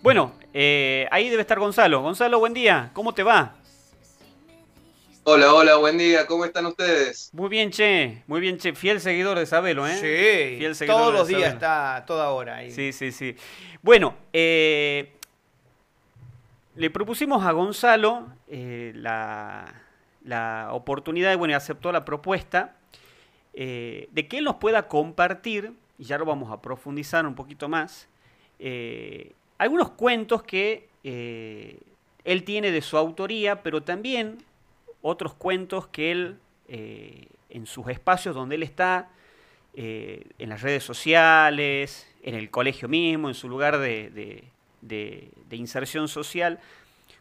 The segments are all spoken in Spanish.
Bueno, eh, ahí debe estar Gonzalo. Gonzalo, buen día. ¿Cómo te va? Hola, hola, buen día. ¿Cómo están ustedes? Muy bien, Che. Muy bien, Che. Fiel seguidor de Sabelo, ¿eh? Sí. Fiel seguidor Todos los días está, toda hora ahí. Sí, sí, sí. Bueno, eh, le propusimos a Gonzalo eh, la, oportunidad, bueno, y aceptó la propuesta eh, de que él nos pueda compartir, y ya lo vamos a profundizar un poquito más, algunos cuentos que él tiene de su autoría, pero también otros cuentos que él, eh, en sus espacios donde él está, eh, en las redes sociales, en el colegio mismo, en su lugar de, inserción social,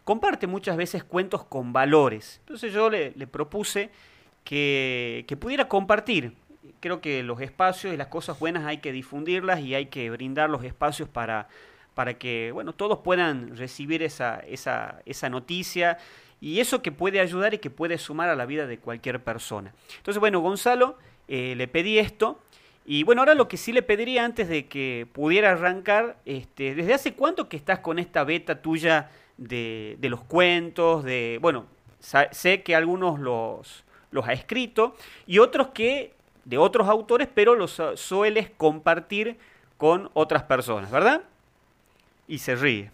comparte muchas veces cuentos con valores. Entonces yo le, propuse que, pudiera compartir. Creo que los espacios y las cosas buenas hay que difundirlas y hay que brindar los espacios para, para que bueno, todos puedan recibir esa, esa, esa noticia y eso que puede ayudar y que puede sumar a la vida de cualquier persona. Entonces, bueno, Gonzalo, eh, le pedí esto. Y bueno, ahora lo que sí le pediría antes de que pudiera arrancar, este, ¿desde hace cuánto que estás con esta beta tuya de, los cuentos? De, bueno, sé que algunos los, los ha escrito y otros que de otros autores, pero los sueles compartir con otras personas, ¿verdad? Y se ríe.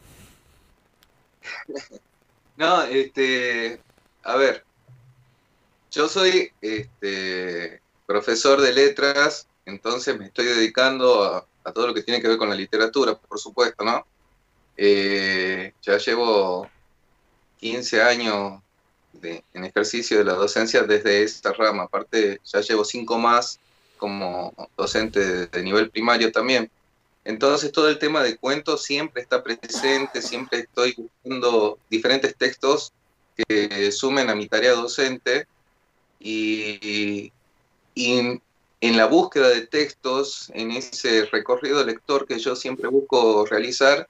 No, este, a ver, yo soy este, profesor de letras, entonces me estoy dedicando a, todo lo que tiene que ver con la literatura, por supuesto, ¿no? Eh, ya llevo 15 años en ejercicio de la docencia desde esta rama, aparte ya llevo 5 más como docente de nivel primario también. Entonces todo el tema de cuentos siempre está presente, siempre estoy buscando diferentes textos que sumen a mi tarea docente y, en la búsqueda de textos, en ese recorrido lector que yo siempre busco realizar,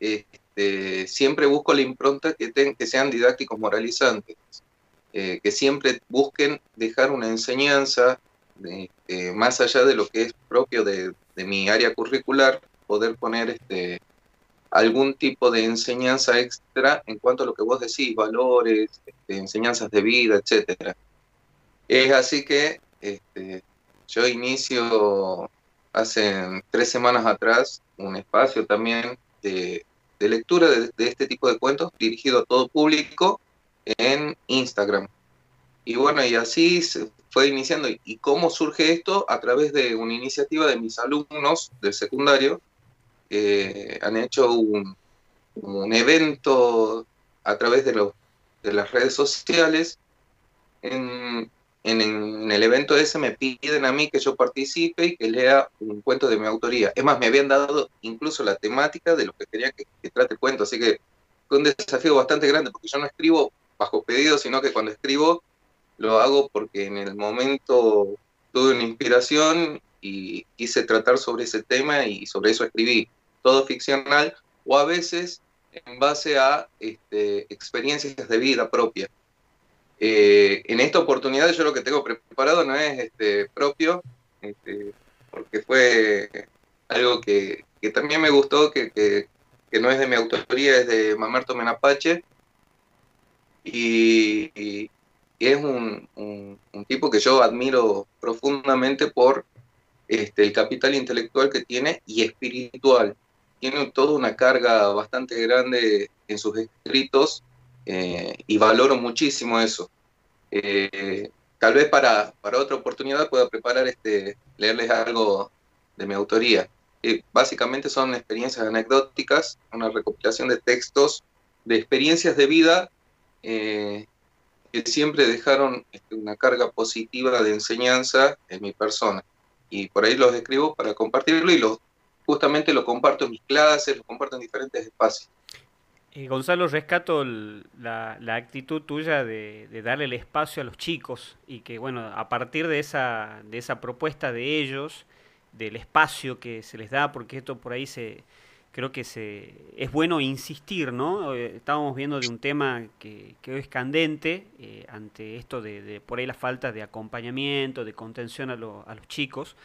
este, siempre busco la impronta que, sean didácticos moralizantes, eh, que siempre busquen dejar una enseñanza eh, más allá de lo que es propio de, de mi área curricular, poder poner este, algún tipo de enseñanza extra en cuanto a lo que vos decís, valores, este, enseñanzas de vida, etcétera. Es así que este, yo inicio hace tres semanas atrás un espacio también de, lectura de, este tipo de cuentos dirigido a todo público en Instagram. Y bueno, y así fue iniciando. ¿Y cómo surge esto? A través de una iniciativa de mis alumnos del secundario. que han hecho un, evento a través de, de las redes sociales. En, en, el evento ese me piden a mí que yo participe y que lea un cuento de mi autoría. Es más, me habían dado incluso la temática de lo que quería que, que trate el cuento. Así que fue un desafío bastante grande porque yo no escribo bajo pedido, sino que cuando escribo lo hago porque en el momento tuve una inspiración y quise tratar sobre ese tema y sobre eso escribí. Todo ficcional o a veces en base a este, experiencias de vida propia. Eh, en esta oportunidad yo lo que tengo preparado no es este, propio, este, porque fue algo que, también me gustó, que, no es de mi autoría, es de Mamerto Menapache, y, es un, tipo que yo admiro profundamente por este, el capital intelectual que tiene y espiritual. Tiene toda una carga bastante grande en sus escritos eh, y valoro muchísimo eso. Eh, tal vez para, para, otra oportunidad pueda preparar este, leerles algo de mi autoría. Eh, básicamente son experiencias anecdóticas, una recopilación de textos, de experiencias de vida que siempre dejaron este, una carga positiva de enseñanza en mi persona. Y por ahí los escribo para compartirlo y lo, justamente lo comparto en mis clases, lo comparto en diferentes espacios. Eh, Gonzalo, rescato la, actitud tuya de, de, darle el espacio a los chicos y que, bueno, a partir de esa, de esa propuesta de ellos, del espacio que se les da, porque esto por ahí se, creo que se, es bueno insistir, ¿no? Eh, estábamos viendo de un tema que, que es candente eh, ante esto de, por ahí la falta de acompañamiento, de contención a, a, los chicos.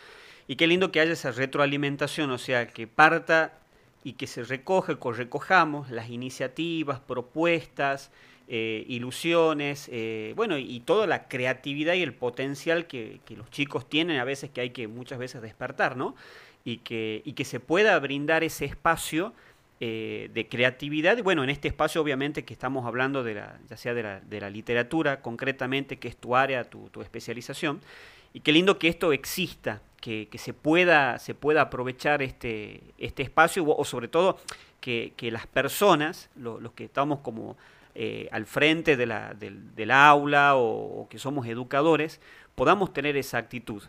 Y qué lindo que haya esa retroalimentación, o sea, que parta y que se recoge, que recojamos las iniciativas, propuestas, eh, ilusiones, bueno, y, toda la creatividad y el potencial que, los chicos tienen a veces que hay que muchas veces despertar, ¿no? Y que, y que se pueda brindar ese espacio eh, de creatividad, bueno, en este espacio obviamente que estamos hablando de la, ya sea de la, de la literatura concretamente, que es tu área, tu, especialización, y qué lindo que esto exista, que, que, se, pueda, se pueda aprovechar este, este espacio o, sobre todo que, que las personas, los que estamos como eh, al frente de la, del, aula o, que somos educadores, podamos tener esa actitud.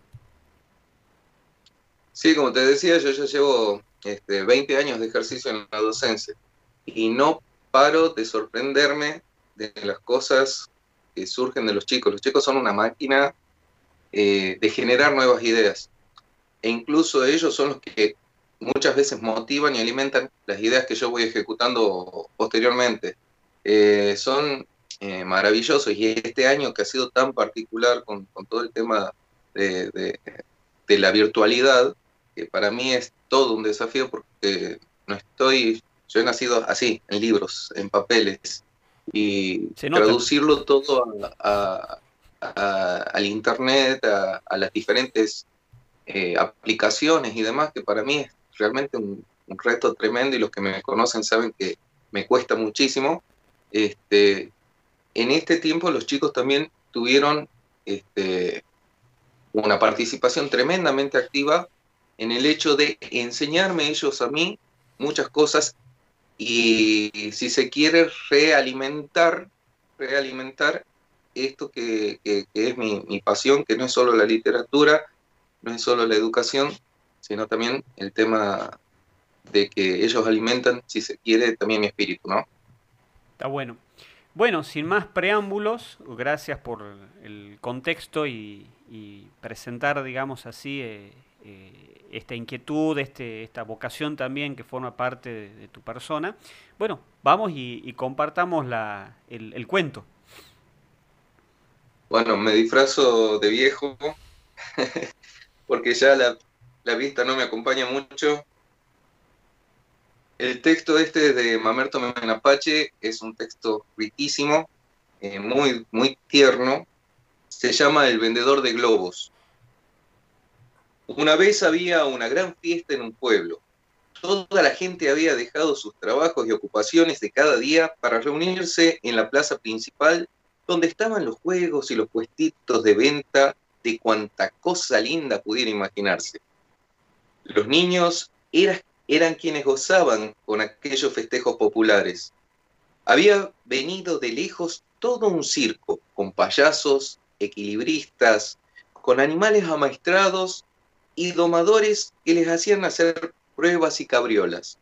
Sí, como te decía, yo ya llevo este, 20 años de ejercicio en la docencia y no paro de sorprenderme de las cosas que surgen de los chicos. Los chicos son una máquina eh, de generar nuevas ideas. E incluso ellos son los que muchas veces motivan y alimentan las ideas que yo voy ejecutando posteriormente. Eh, son eh, maravillosos y este año que ha sido tan particular con, todo el tema de, la virtualidad, que para mí es todo un desafío porque no estoy, yo he nacido así, en libros, en papeles, y traducirlo todo al internet, a, las diferentes eh, aplicaciones y demás, que para mí es realmente un reto tremendo y los que me conocen saben que me cuesta muchísimo. Este, en este tiempo los chicos también tuvieron este, una participación tremendamente activa en el hecho de enseñarme ellos a mí muchas cosas y si se quiere realimentar, realimentar esto que, es mi, pasión, que no es solo la literatura, no es solo la educación, sino también el tema de que ellos alimentan, si se quiere, también mi espíritu, ¿no? Está bueno. Bueno, sin más preámbulos, gracias por el contexto y, presentar, digamos así, eh, eh, esta inquietud, este, esta vocación también que forma parte de, tu persona. Bueno, vamos y, compartamos la, el, cuento. Bueno, me disfrazo de viejo porque ya la, la vista no me acompaña mucho el texto este de Mamerto Menapache es un texto riquísimo, eh, muy, muy tierno. Se llama El vendedor de globos. Una vez había una gran fiesta en un pueblo. Toda la gente había dejado sus trabajos y ocupaciones de cada día para reunirse en la plaza principal donde estaban los juegos y los puestitos de venta de cuanta cosa linda pudiera imaginarse. Los niños eran eran quienes gozaban con aquellos festejos populares. Había venido de lejos todo un circo, con payasos, equilibristas, con animales amaestrados y domadores que les hacían hacer pruebas y cabriolas.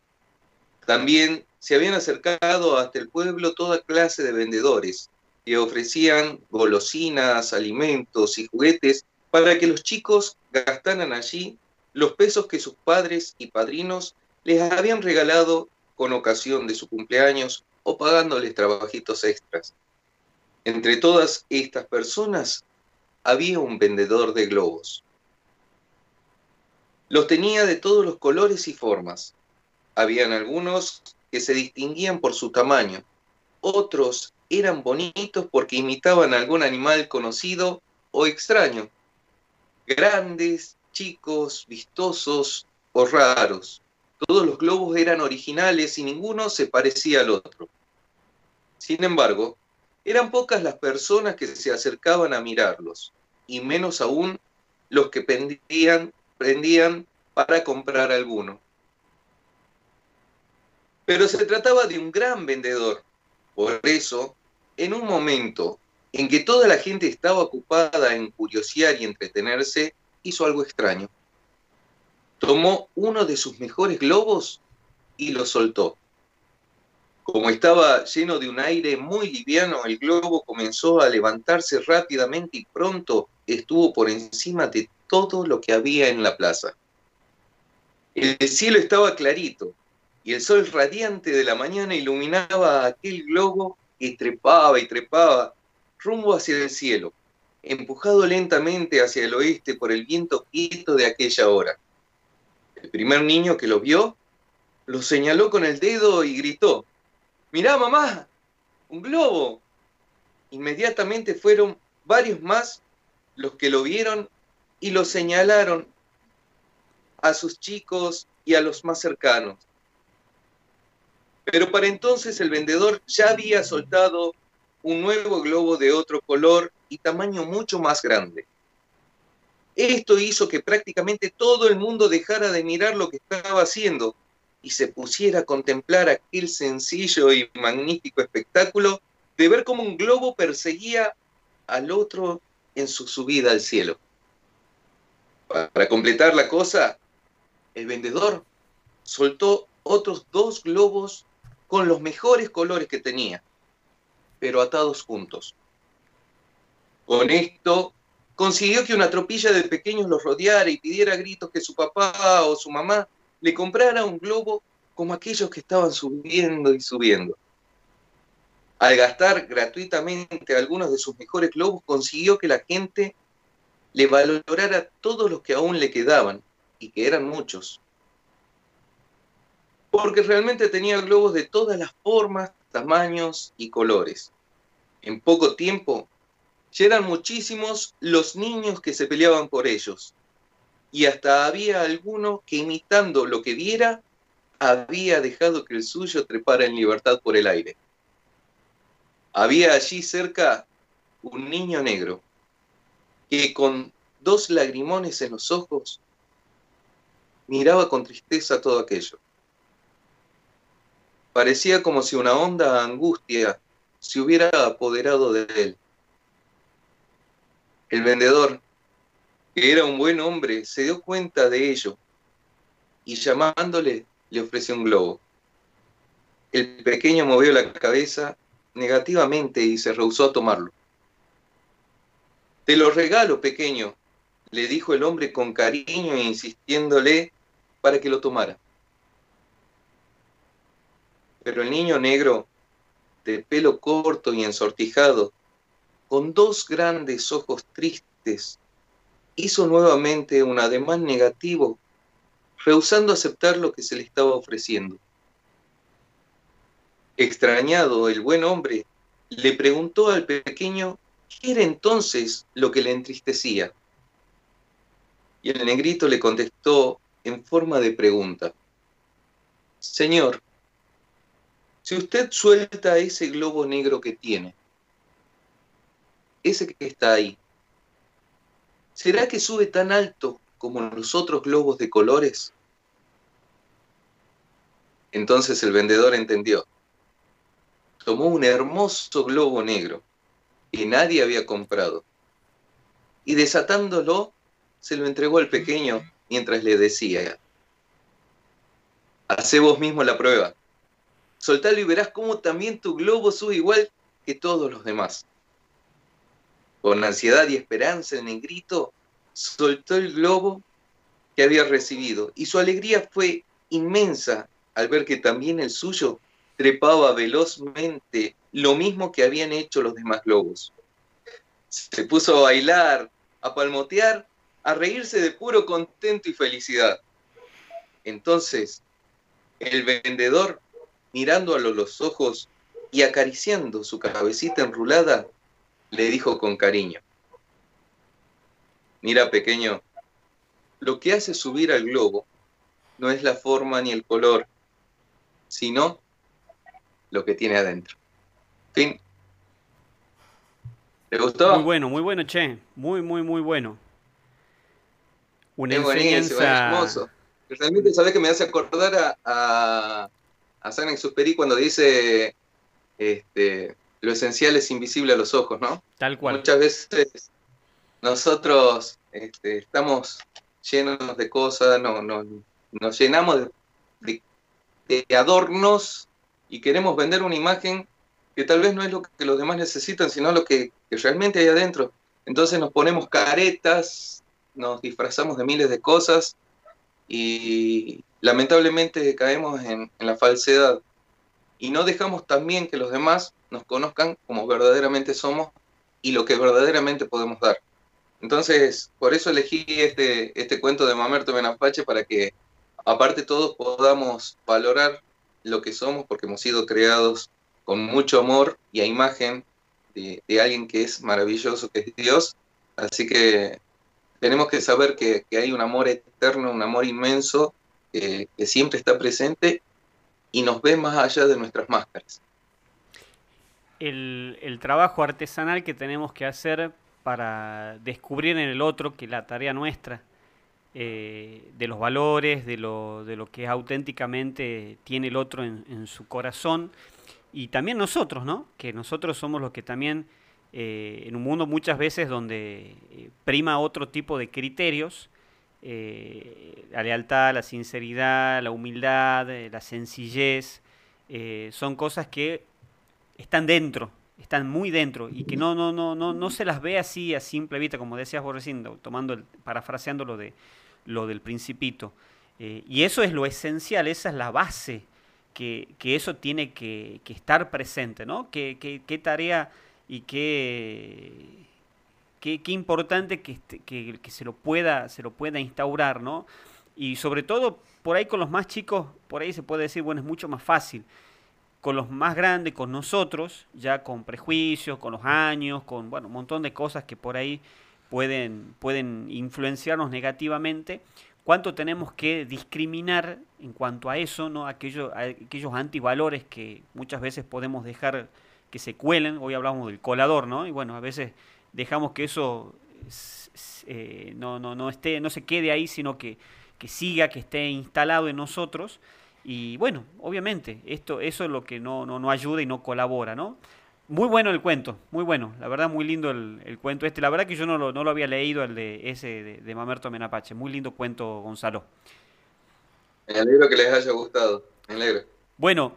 También se habían acercado hasta el pueblo toda clase de vendedores que ofrecían golosinas, alimentos y juguetes para que los chicos gastaran allí los pesos que sus padres y padrinos les habían regalado con ocasión de su cumpleaños o pagándoles trabajitos extras. Entre todas estas personas había un vendedor de globos. Los tenía de todos los colores y formas. Habían algunos que se distinguían por su tamaño, otros eran bonitos porque imitaban a algún animal conocido o extraño, grandes, chicos, vistosos o raros. Todos los globos eran originales y ninguno se parecía al otro. Sin embargo, eran pocas las personas que se acercaban a mirarlos, y menos aún los que prendían, prendían para comprar alguno. Pero se trataba de un gran vendedor. Por eso, en un momento en que toda la gente estaba ocupada en curiosear y entretenerse, hizo algo extraño tomó uno de sus mejores globos y lo soltó. Como estaba lleno de un aire muy liviano, el globo comenzó a levantarse rápidamente y pronto estuvo por encima de todo lo que había en la plaza. El cielo estaba clarito y el sol radiante de la mañana iluminaba aquel globo que trepaba y trepaba rumbo hacia el cielo, empujado lentamente hacia el oeste por el viento quieto de aquella hora. El primer niño que lo vio lo señaló con el dedo y gritó, mirá mamá, un globo. Inmediatamente fueron varios más los que lo vieron y lo señalaron a sus chicos y a los más cercanos. Pero para entonces el vendedor ya había soltado un nuevo globo de otro color y tamaño mucho más grande. Esto hizo que prácticamente todo el mundo dejara de mirar lo que estaba haciendo y se pusiera a contemplar aquel sencillo y magnífico espectáculo de ver cómo un globo perseguía al otro en su subida al cielo. Para completar la cosa, el vendedor soltó otros dos globos con los mejores colores que tenía, pero atados juntos. Con esto consiguió que una tropilla de pequeños los rodeara y pidiera gritos que su papá o su mamá le comprara un globo como aquellos que estaban subiendo y subiendo. Al gastar gratuitamente algunos de sus mejores globos, consiguió que la gente le valorara todos los que aún le quedaban, y que eran muchos. Porque realmente tenía globos de todas las formas, tamaños y colores. En poco tiempo ya eran muchísimos los niños que se peleaban por ellos, y hasta había alguno que imitando lo que viera, había dejado que el suyo trepara en libertad por el aire. Había allí cerca un niño negro, que con dos lagrimones en los ojos miraba con tristeza todo aquello. Parecía como si una honda angustia se hubiera apoderado de él. El vendedor, que era un buen hombre, se dio cuenta de ello y llamándole le ofreció un globo. El pequeño movió la cabeza negativamente y se rehusó a tomarlo. Te lo regalo, pequeño, le dijo el hombre con cariño e insistiéndole para que lo tomara. Pero el niño negro, de pelo corto y ensortijado, con dos grandes ojos tristes, hizo nuevamente un ademán negativo, rehusando aceptar lo que se le estaba ofreciendo. Extrañado, el buen hombre le preguntó al pequeño qué era entonces lo que le entristecía. Y el negrito le contestó en forma de pregunta, Señor, si usted suelta ese globo negro que tiene, ese que está ahí, ¿será que sube tan alto como los otros globos de colores? Entonces el vendedor entendió. Tomó un hermoso globo negro que nadie había comprado. Y desatándolo se lo entregó al pequeño mientras le decía, hace vos mismo la prueba, soltalo y verás cómo también tu globo sube igual que todos los demás. Con ansiedad y esperanza el negrito soltó el globo que había recibido. Y su alegría fue inmensa al ver que también el suyo trepaba velozmente lo mismo que habían hecho los demás globos. Se puso a bailar, a palmotear, a reírse de puro contento y felicidad. Entonces, el vendedor, mirándolo a los ojos y acariciando su cabecita enrulada, le dijo con cariño, Mira, pequeño, lo que hace subir al globo no es la forma ni el color, sino lo que tiene adentro. Fin. ¿Le gustó? Muy bueno, muy bueno, che. Muy, muy, muy bueno. Una es enseñanza... hermoso. Realmente, ¿sabes que me hace acordar a, a, a San Exuperi cuando dice este, lo esencial es invisible a los ojos, ¿no? Tal cual. Muchas veces nosotros este, estamos llenos de cosas, no, no, nos llenamos de, de, adornos y queremos vender una imagen que tal vez no es lo que los demás necesitan, sino lo que, realmente hay adentro. Entonces nos ponemos caretas, nos disfrazamos de miles de cosas y lamentablemente caemos en, la falsedad y no dejamos también que los demás nos conozcan como verdaderamente somos y lo que verdaderamente podemos dar. Entonces, por eso elegí este, este cuento de Mamerto Benapache para que aparte todos podamos valorar lo que somos porque hemos sido creados con mucho amor y a imagen de, alguien que es maravilloso, que es Dios. Así que tenemos que saber que, hay un amor eterno, un amor inmenso que siempre está presente y nos ve más allá de nuestras máscaras. El, trabajo artesanal que tenemos que hacer para descubrir en el otro, que la tarea nuestra, eh, de los valores, de lo, de lo que auténticamente tiene el otro en, su corazón, y también nosotros, ¿no? Que nosotros somos los que también, eh, en un mundo muchas veces donde eh, prima otro tipo de criterios, la lealtad, la sinceridad, la humildad, la sencillez, son cosas que están dentro, están muy dentro y que no, no, no, no, no se las ve así a simple vista, como decías vos recién, tomando el, parafraseando lo, de, lo del principito. Eh, y eso es lo esencial, esa es la base, que, que eso tiene que, estar presente, ¿no? Qué, qué, tarea y qué, qué, qué importante que, que, que, se, lo pueda, se lo pueda instaurar, ¿no? Y sobre todo, por ahí con los más chicos, por ahí se puede decir, bueno, es mucho más fácil con los más grandes, con nosotros, ya con prejuicios, con los años, con bueno, un montón de cosas que por ahí pueden, pueden influenciarnos negativamente, cuánto tenemos que discriminar en cuanto a eso, ¿no? aquellos, aquellos antivalores que muchas veces podemos dejar que se cuelen, hoy hablamos del colador, ¿no? Y bueno, a veces dejamos que eso eh, no, no, no, esté, no se quede ahí, sino que, que siga, que esté instalado en nosotros y bueno, obviamente, esto, eso es lo que no, no, no ayuda y no colabora, ¿no? Muy bueno el cuento, muy bueno, la verdad muy lindo el, cuento este. La verdad que yo no lo, no lo había leído, el de ese de, Mamerto Menapache. Muy lindo cuento, Gonzalo. Me alegro que les haya gustado, me alegro. Bueno,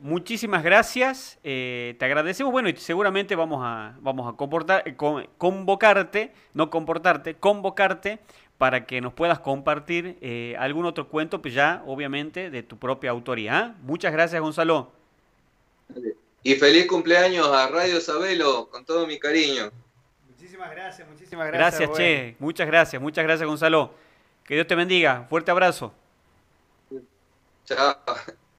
muchísimas gracias, eh, te agradecemos. Bueno, y seguramente vamos a, vamos a comportar, convocarte, no comportarte, convocarte para que nos puedas compartir eh, algún otro cuento, pues ya obviamente de tu propia autoría. ¿ah? Muchas gracias, Gonzalo. Y feliz cumpleaños a Radio Sabelo, con todo mi cariño. Muchísimas gracias, muchísimas gracias. Gracias, Che. Muchas gracias, muchas gracias, Gonzalo. Que Dios te bendiga. Fuerte abrazo. Chao.